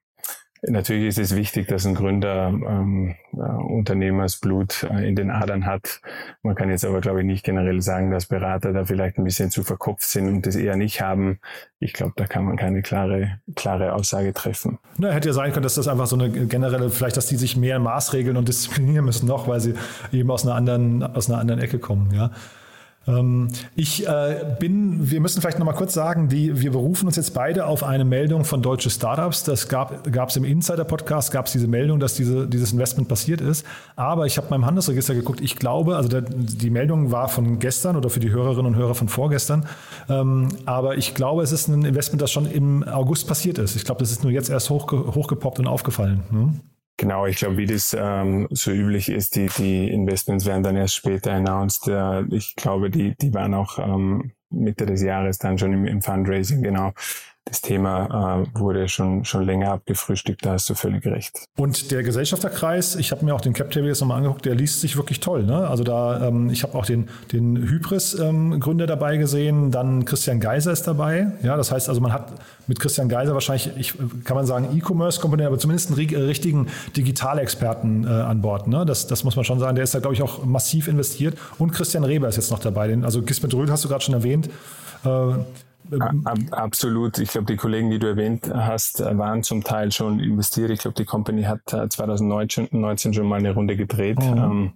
Natürlich ist es wichtig, dass ein Gründer ähm, äh, Unternehmersblut äh, in den Adern hat. Man kann jetzt aber, glaube ich, nicht generell sagen, dass Berater da vielleicht ein bisschen zu verkopft sind und das eher nicht haben. Ich glaube, da kann man keine klare, klare Aussage treffen. Na, hätte ja sein können, dass das einfach so eine generelle, vielleicht, dass die sich mehr maßregeln und disziplinieren müssen noch, weil sie eben aus einer anderen, aus einer anderen Ecke kommen, ja. Ähm, ich äh, bin, wir müssen vielleicht nochmal kurz sagen, die, wir berufen uns jetzt beide auf eine Meldung von deutsche Startups. Das gab es im Insider-Podcast, gab es diese Meldung, dass diese, dieses Investment passiert ist. Aber ich habe beim Handelsregister geguckt, ich glaube, also der, die Meldung war von gestern oder für die Hörerinnen und Hörer von vorgestern. Ähm, aber ich glaube, es ist ein Investment, das schon im August passiert ist. Ich glaube, das ist nur jetzt erst hochge hochgepoppt und aufgefallen. Ne? Genau, ich glaube, wie das ähm, so üblich ist, die, die Investments werden dann erst später announced. Äh, ich glaube, die, die waren auch ähm, Mitte des Jahres dann schon im, im Fundraising, genau das Thema äh, wurde schon, schon länger abgefrühstückt, da hast du völlig recht. Und der Gesellschafterkreis, ich habe mir auch den CapTable jetzt nochmal angeguckt, der liest sich wirklich toll. Ne? Also da, ähm, ich habe auch den, den Hybris-Gründer ähm, dabei gesehen, dann Christian Geiser ist dabei. Ja, das heißt also, man hat mit Christian Geiser wahrscheinlich, ich, kann man sagen, E-Commerce-Komponente, aber zumindest einen richtigen Digitalexperten äh, an Bord. Ne? Das, das muss man schon sagen. Der ist da, glaube ich, auch massiv investiert. Und Christian Reber ist jetzt noch dabei. Den, also Gisbert Röhl hast du gerade schon erwähnt. Äh, Absolut. Ich glaube, die Kollegen, die du erwähnt hast, waren zum Teil schon investiert. Ich glaube, die Company hat 2019 schon mal eine Runde gedreht. Mhm.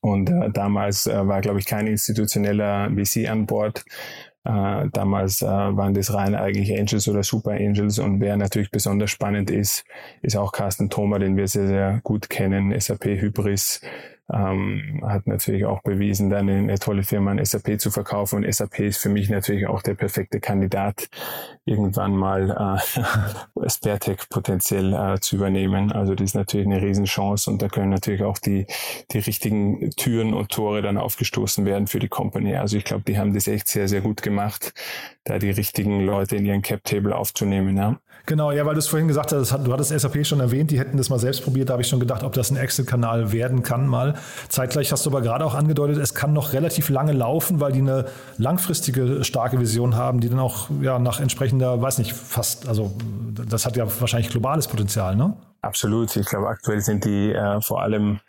Und äh, damals äh, war, glaube ich, kein institutioneller VC an Bord. Äh, damals äh, waren das rein eigentlich Angels oder Super Angels und wer natürlich besonders spannend ist, ist auch Carsten Thoma, den wir sehr, sehr gut kennen, SAP Hybris, ähm, hat natürlich auch bewiesen, dann eine, tolle Firma an SAP zu verkaufen. Und SAP ist für mich natürlich auch der perfekte Kandidat, irgendwann mal äh, Sparetech potenziell äh, zu übernehmen. Also das ist natürlich eine Riesenchance und da können natürlich auch die, die richtigen Türen und Tore dann aufgestoßen werden für die Company. Also ich glaube, die haben das echt sehr, sehr gut gemacht, da die richtigen Leute in ihren Cap-Table aufzunehmen. Ja. Genau, ja, weil du es vorhin gesagt hast, du hattest SAP schon erwähnt, die hätten das mal selbst probiert, da habe ich schon gedacht, ob das ein Excel-Kanal werden kann mal. Zeitgleich hast du aber gerade auch angedeutet, es kann noch relativ lange laufen, weil die eine langfristige starke Vision haben, die dann auch ja, nach entsprechender, weiß nicht, fast, also das hat ja wahrscheinlich globales Potenzial, ne? Absolut. Ich glaube, aktuell sind die äh, vor allem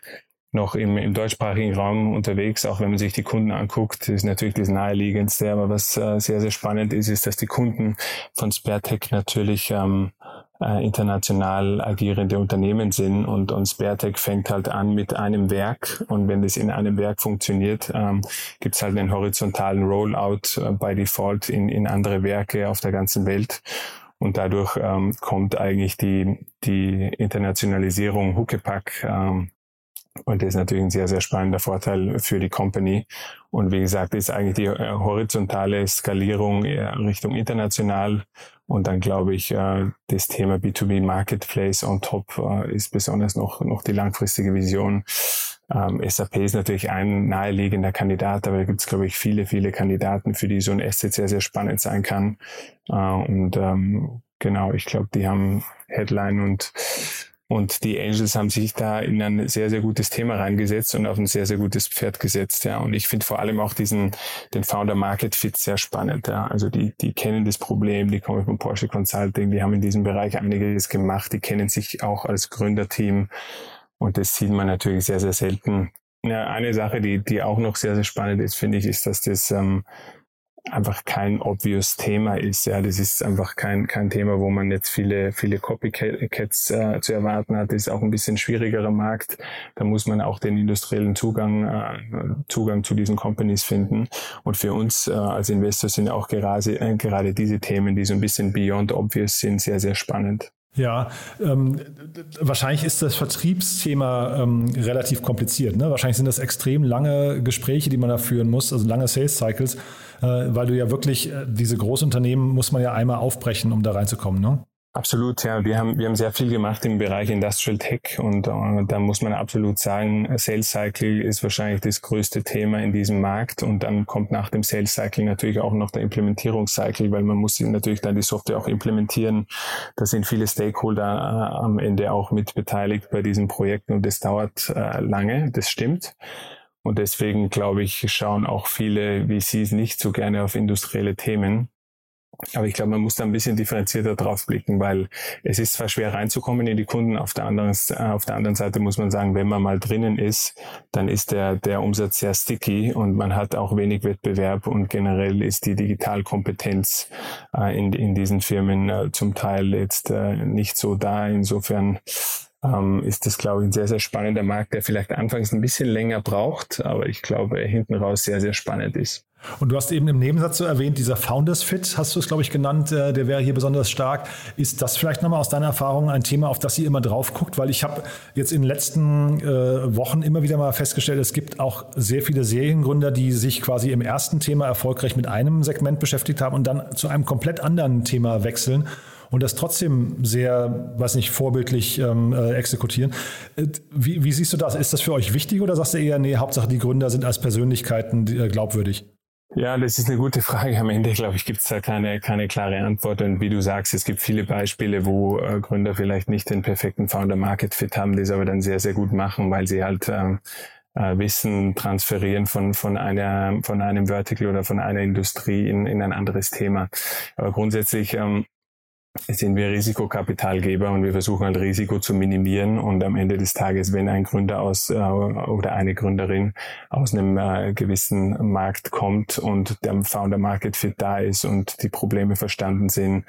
noch im, im deutschsprachigen Raum unterwegs, auch wenn man sich die Kunden anguckt, ist natürlich das naheliegendste. Aber was äh, sehr, sehr spannend ist, ist, dass die Kunden von Sparetech natürlich ähm, äh, international agierende Unternehmen sind und, und Sparetech fängt halt an mit einem Werk und wenn das in einem Werk funktioniert, ähm, gibt es halt einen horizontalen Rollout äh, by Default in, in andere Werke auf der ganzen Welt. Und dadurch ähm, kommt eigentlich die, die Internationalisierung Huckepack ähm, und das ist natürlich ein sehr, sehr spannender Vorteil für die Company. Und wie gesagt, ist eigentlich die äh, horizontale Skalierung Richtung international. Und dann glaube ich, äh, das Thema B2B Marketplace on top äh, ist besonders noch, noch die langfristige Vision. Ähm, SAP ist natürlich ein naheliegender Kandidat, aber da gibt es, glaube ich, viele, viele Kandidaten, für die so ein Asset sehr, sehr spannend sein kann. Und ähm, genau, ich glaube, die haben Headline und und die Angels haben sich da in ein sehr, sehr gutes Thema reingesetzt und auf ein sehr, sehr gutes Pferd gesetzt. Ja. Und ich finde vor allem auch diesen, den Founder Market Fit sehr spannend. Ja. Also die, die kennen das Problem, die kommen von Porsche Consulting, die haben in diesem Bereich einiges gemacht, die kennen sich auch als Gründerteam. Und das sieht man natürlich sehr, sehr selten. Ja, eine Sache, die, die auch noch sehr, sehr spannend ist, finde ich, ist, dass das ähm, einfach kein obvious Thema ist. Ja, das ist einfach kein, kein Thema, wo man jetzt viele, viele Copycats äh, zu erwarten hat. Das ist auch ein bisschen schwierigerer Markt. Da muss man auch den industriellen Zugang, äh, Zugang zu diesen Companies finden. Und für uns äh, als Investor sind auch gerade, äh, gerade diese Themen, die so ein bisschen beyond obvious sind, sehr, sehr spannend. Ja, ähm, wahrscheinlich ist das Vertriebsthema ähm, relativ kompliziert. Ne? Wahrscheinlich sind das extrem lange Gespräche, die man da führen muss, also lange Sales Cycles, äh, weil du ja wirklich äh, diese Großunternehmen muss man ja einmal aufbrechen, um da reinzukommen. Ne? Absolut, ja. Wir haben, wir haben sehr viel gemacht im Bereich Industrial Tech und uh, da muss man absolut sagen, Sales Cycle ist wahrscheinlich das größte Thema in diesem Markt und dann kommt nach dem Sales Cycle natürlich auch noch der Implementierungscycle, weil man muss natürlich dann die Software auch implementieren. Da sind viele Stakeholder uh, am Ende auch mit beteiligt bei diesen Projekten und das dauert uh, lange, das stimmt. Und deswegen, glaube ich, schauen auch viele VCs nicht so gerne auf industrielle Themen aber ich glaube, man muss da ein bisschen differenzierter drauf blicken, weil es ist zwar schwer reinzukommen in die Kunden, auf der anderen, äh, auf der anderen Seite muss man sagen, wenn man mal drinnen ist, dann ist der, der Umsatz sehr sticky und man hat auch wenig Wettbewerb und generell ist die Digitalkompetenz äh, in, in diesen Firmen äh, zum Teil jetzt äh, nicht so da. Insofern ähm, ist das, glaube ich, ein sehr, sehr spannender Markt, der vielleicht anfangs ein bisschen länger braucht, aber ich glaube, hinten raus sehr, sehr spannend ist. Und du hast eben im Nebensatz so erwähnt, dieser Founders Fit, hast du es, glaube ich, genannt, äh, der wäre hier besonders stark. Ist das vielleicht nochmal aus deiner Erfahrung ein Thema, auf das ihr immer drauf guckt? Weil ich habe jetzt in den letzten äh, Wochen immer wieder mal festgestellt, es gibt auch sehr viele Seriengründer, die sich quasi im ersten Thema erfolgreich mit einem Segment beschäftigt haben und dann zu einem komplett anderen Thema wechseln und das trotzdem sehr, weiß nicht, vorbildlich ähm, äh, exekutieren. Äh, wie, wie, siehst du das? Ist das für euch wichtig oder sagst du eher, nee, Hauptsache die Gründer sind als Persönlichkeiten äh, glaubwürdig? Ja, das ist eine gute Frage. Am Ende, glaube ich, gibt es da keine, keine klare Antwort. Und wie du sagst, es gibt viele Beispiele, wo äh, Gründer vielleicht nicht den perfekten Founder-Market-Fit haben, die es aber dann sehr, sehr gut machen, weil sie halt ähm, äh, Wissen transferieren von, von, einer, von einem Vertical oder von einer Industrie in, in ein anderes Thema. Aber grundsätzlich ähm, sind wir Risikokapitalgeber und wir versuchen halt Risiko zu minimieren und am Ende des Tages, wenn ein Gründer aus äh, oder eine Gründerin aus einem äh, gewissen Markt kommt und der Founder Market Fit da ist und die Probleme verstanden sind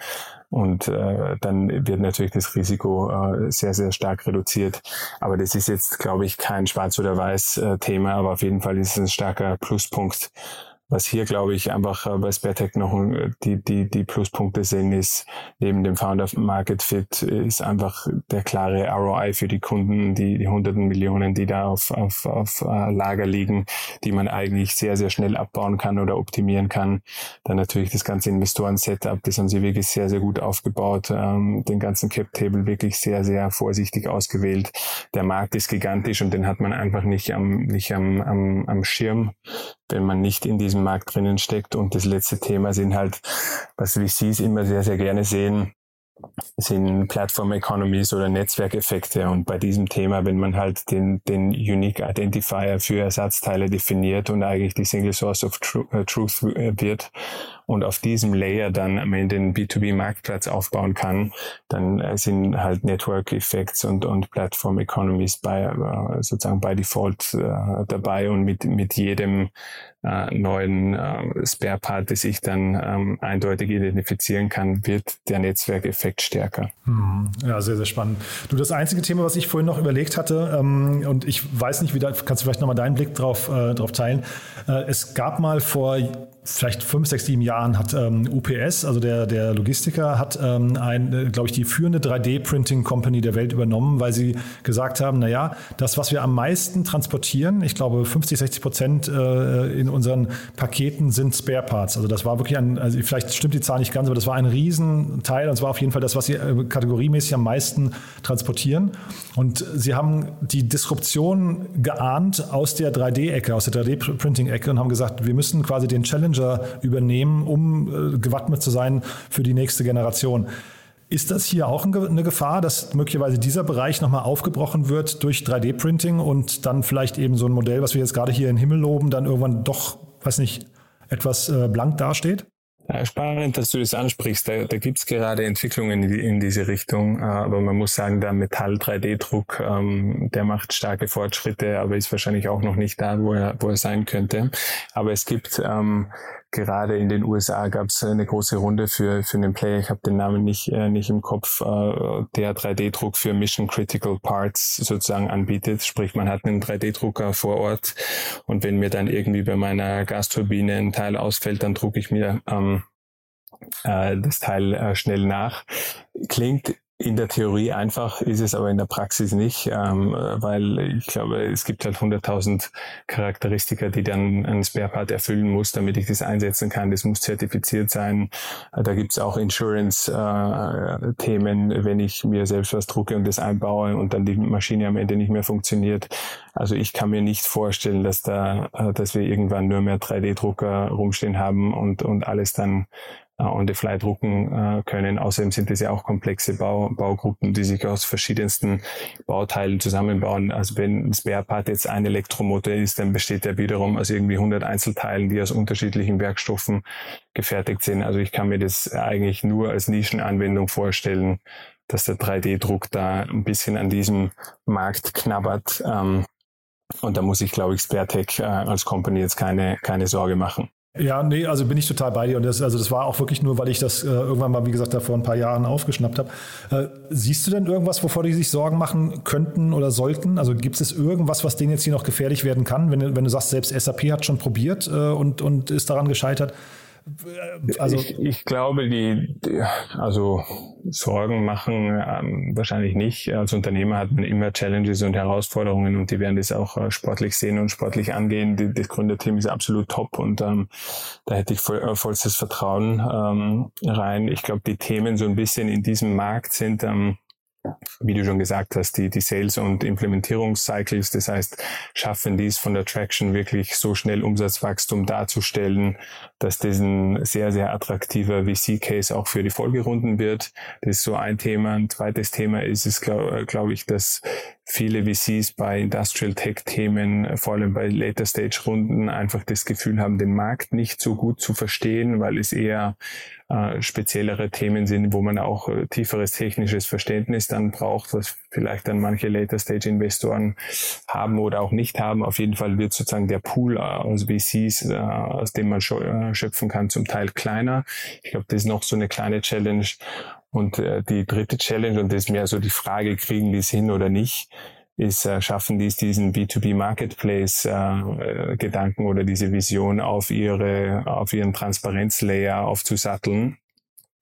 und äh, dann wird natürlich das Risiko äh, sehr, sehr stark reduziert. Aber das ist jetzt, glaube ich, kein Schwarz- oder Weiß-Thema, aber auf jeden Fall ist es ein starker Pluspunkt was hier, glaube ich, einfach äh, bei Sparetech noch äh, die, die, die Pluspunkte sind, ist neben dem Founder Market Fit ist einfach der klare ROI für die Kunden, die, die hunderten Millionen, die da auf, auf, auf äh, Lager liegen, die man eigentlich sehr, sehr schnell abbauen kann oder optimieren kann. Dann natürlich das ganze Investoren-Setup, das haben sie wirklich sehr, sehr gut aufgebaut, ähm, den ganzen Cap-Table wirklich sehr, sehr vorsichtig ausgewählt. Der Markt ist gigantisch und den hat man einfach nicht am, nicht am, am, am Schirm wenn man nicht in diesem Markt drinnen steckt. Und das letzte Thema sind halt, was VCs immer sehr, sehr gerne sehen, sind Platform Economies oder Netzwerkeffekte. Und bei diesem Thema, wenn man halt den, den Unique Identifier für Ersatzteile definiert und eigentlich die Single Source of äh, Truth wird und auf diesem Layer dann am Ende einen B2B-Marktplatz aufbauen kann, dann äh, sind halt Network Effects und, und Platform Economies bei, äh, sozusagen by Default dabei und mit, mit jedem äh, neuen äh, Spare Part, das ich dann ähm, eindeutig identifizieren kann, wird der Netzwerkeffekt stärker. Hm, ja, sehr, sehr spannend. Du, das einzige Thema, was ich vorhin noch überlegt hatte, ähm, und ich weiß nicht, wie da, kannst du vielleicht nochmal deinen Blick drauf, äh, drauf teilen. Äh, es gab mal vor vielleicht fünf, sechs, sieben Jahren hat ähm, UPS, also der, der Logistiker, hat ähm, ein, äh, glaube ich, die führende 3D-Printing-Company der Welt übernommen, weil sie gesagt haben, naja, das, was wir am meisten transportieren, ich glaube 50, 60 Prozent äh, in unseren Paketen sind Spare Parts. Also das war wirklich ein, also vielleicht stimmt die Zahl nicht ganz, aber das war ein Riesenteil und es war auf jeden Fall das, was sie äh, kategoriemäßig am meisten transportieren. Und sie haben die Disruption geahnt aus der 3D-Ecke, aus der 3D-Printing-Ecke und haben gesagt, wir müssen quasi den Challenger übernehmen, um äh, gewappnet zu sein für die nächste Generation. Ist das hier auch eine Gefahr, dass möglicherweise dieser Bereich nochmal aufgebrochen wird durch 3D-Printing und dann vielleicht eben so ein Modell, was wir jetzt gerade hier in den Himmel loben, dann irgendwann doch, weiß nicht, etwas äh, blank dasteht? Spannend, dass du das ansprichst. Da, da gibt es gerade Entwicklungen in, in, diese Richtung, äh, aber man muss sagen, der Metall-3D-Druck, ähm, der macht starke Fortschritte, aber ist wahrscheinlich auch noch nicht da, wo er, wo er sein könnte. Aber es gibt ähm, gerade in den USA gab es eine große Runde für, für einen Player, ich habe den Namen nicht, äh, nicht im Kopf, äh, der 3D-Druck für Mission Critical Parts sozusagen anbietet. Sprich, man hat einen 3D-Drucker vor Ort und wenn mir dann irgendwie bei meiner Gasturbine ein Teil ausfällt, dann drucke ich mir ähm, äh, das Teil äh, schnell nach. Klingt in der Theorie einfach, ist es aber in der Praxis nicht, ähm, weil ich glaube, es gibt halt 100.000 Charakteristika, die dann ein Spare-Part erfüllen muss, damit ich das einsetzen kann. Das muss zertifiziert sein. Da gibt es auch Insurance-Themen, äh, wenn ich mir selbst was drucke und das einbaue und dann die Maschine am Ende nicht mehr funktioniert. Also ich kann mir nicht vorstellen, dass da, äh, dass wir irgendwann nur mehr 3D-Drucker rumstehen haben und, und alles dann äh, on the fly drucken äh, können. Außerdem sind es ja auch komplexe Bau, Baugruppen, die sich aus verschiedensten Bauteilen zusammenbauen. Also wenn ein Spare Part jetzt ein Elektromotor ist, dann besteht der wiederum aus irgendwie 100 Einzelteilen, die aus unterschiedlichen Werkstoffen gefertigt sind. Also ich kann mir das eigentlich nur als Nischenanwendung vorstellen, dass der 3D-Druck da ein bisschen an diesem Markt knabbert. Ähm, und da muss ich, glaube ich, SpareTech äh, als Company jetzt keine, keine Sorge machen. Ja, nee, also bin ich total bei dir. Und das, also das war auch wirklich nur, weil ich das äh, irgendwann mal, wie gesagt, da vor ein paar Jahren aufgeschnappt habe. Äh, siehst du denn irgendwas, wovor die sich Sorgen machen könnten oder sollten? Also gibt es irgendwas, was denen jetzt hier noch gefährlich werden kann? Wenn, wenn du sagst, selbst SAP hat schon probiert äh, und, und ist daran gescheitert. Also ich, ich glaube, die, die, also Sorgen machen ähm, wahrscheinlich nicht. Als Unternehmer hat man immer Challenges und Herausforderungen und die werden das auch äh, sportlich sehen und sportlich angehen. Die, das Gründerteam ist absolut top und ähm, da hätte ich voll, äh, vollstes Vertrauen ähm, rein. Ich glaube, die Themen so ein bisschen in diesem Markt sind ähm, wie du schon gesagt hast, die, die Sales- und Implementierungscycles. Das heißt, schaffen dies von der Traction wirklich so schnell Umsatzwachstum darzustellen, dass das ein sehr, sehr attraktiver VC-Case auch für die Folgerunden wird. Das ist so ein Thema. Ein zweites Thema ist es, glaube glaub ich, dass viele VCs bei Industrial Tech-Themen, vor allem bei Later Stage Runden, einfach das Gefühl haben, den Markt nicht so gut zu verstehen, weil es eher äh, speziellere Themen sind, wo man auch äh, tieferes technisches Verständnis dann braucht, was vielleicht dann manche Later Stage Investoren haben oder auch nicht haben. Auf jeden Fall wird sozusagen der Pool äh, aus VCs, äh, aus dem man äh, schöpfen kann, zum Teil kleiner. Ich glaube, das ist noch so eine kleine Challenge. Und äh, die dritte Challenge, und das ist mehr so die Frage, kriegen die es hin oder nicht, ist, äh, schaffen die es, diesen B2B Marketplace äh, Gedanken oder diese Vision auf ihre, auf ihren Transparenzlayer aufzusatteln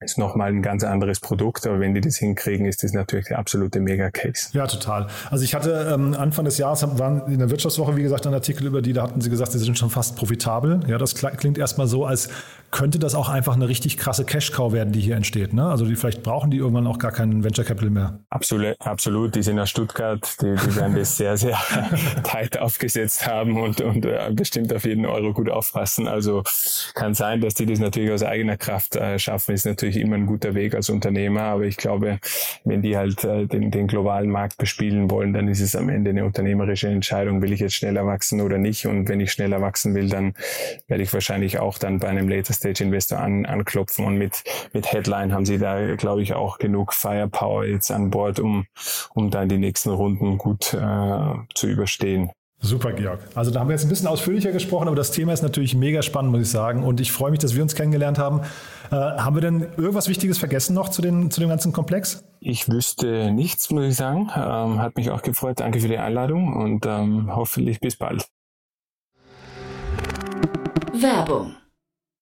ist nochmal ein ganz anderes Produkt, aber wenn die das hinkriegen, ist das natürlich der absolute Mega-Case. Ja, total. Also ich hatte ähm, Anfang des Jahres, waren in der Wirtschaftswoche, wie gesagt, ein Artikel über die, da hatten sie gesagt, sie sind schon fast profitabel. Ja, das klingt erstmal so, als könnte das auch einfach eine richtig krasse Cash-Cow werden, die hier entsteht. Ne? Also die, vielleicht brauchen die irgendwann auch gar keinen Venture Capital mehr. Absolut, absolut. Die sind aus Stuttgart, die, die werden das sehr, sehr tight aufgesetzt haben und, und äh, bestimmt auf jeden Euro gut aufpassen. Also kann sein, dass die das natürlich aus eigener Kraft äh, schaffen, ist natürlich immer ein guter Weg als Unternehmer. Aber ich glaube, wenn die halt äh, den, den globalen Markt bespielen wollen, dann ist es am Ende eine unternehmerische Entscheidung, will ich jetzt schneller wachsen oder nicht. Und wenn ich schneller wachsen will, dann werde ich wahrscheinlich auch dann bei einem Latest Stage Investor an, anklopfen und mit, mit Headline haben sie da, glaube ich, auch genug Firepower jetzt an Bord, um, um dann die nächsten Runden gut äh, zu überstehen. Super, Georg. Also da haben wir jetzt ein bisschen ausführlicher gesprochen, aber das Thema ist natürlich mega spannend, muss ich sagen. Und ich freue mich, dass wir uns kennengelernt haben. Äh, haben wir denn irgendwas Wichtiges vergessen noch zu, den, zu dem ganzen Komplex? Ich wüsste nichts, muss ich sagen. Ähm, hat mich auch gefreut. Danke für die Einladung und ähm, hoffentlich bis bald. Werbung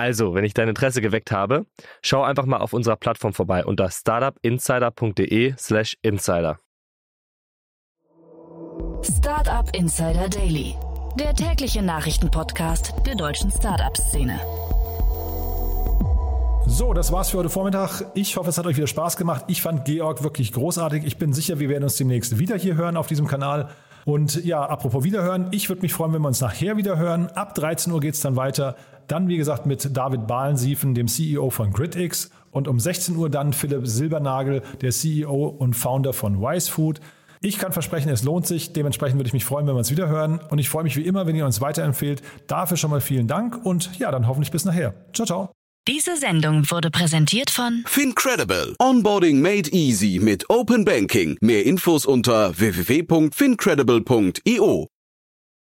Also, wenn ich dein Interesse geweckt habe, schau einfach mal auf unserer Plattform vorbei unter startupinsider.de/slash insider. Startup Insider Daily, der tägliche Nachrichtenpodcast der deutschen Startup-Szene. So, das war's für heute Vormittag. Ich hoffe, es hat euch wieder Spaß gemacht. Ich fand Georg wirklich großartig. Ich bin sicher, wir werden uns demnächst wieder hier hören auf diesem Kanal. Und ja, apropos Wiederhören, ich würde mich freuen, wenn wir uns nachher wieder hören. Ab 13 Uhr geht es dann weiter. Dann, wie gesagt, mit David Bahlensiefen, dem CEO von GridX. Und um 16 Uhr dann Philipp Silbernagel, der CEO und Founder von Wisefood. Ich kann versprechen, es lohnt sich. Dementsprechend würde ich mich freuen, wenn wir uns wieder hören. Und ich freue mich wie immer, wenn ihr uns weiterempfehlt. Dafür schon mal vielen Dank und ja, dann hoffentlich bis nachher. Ciao, ciao. Diese Sendung wurde präsentiert von Fincredible. Onboarding made easy mit Open Banking. Mehr Infos unter www.fincredible.io.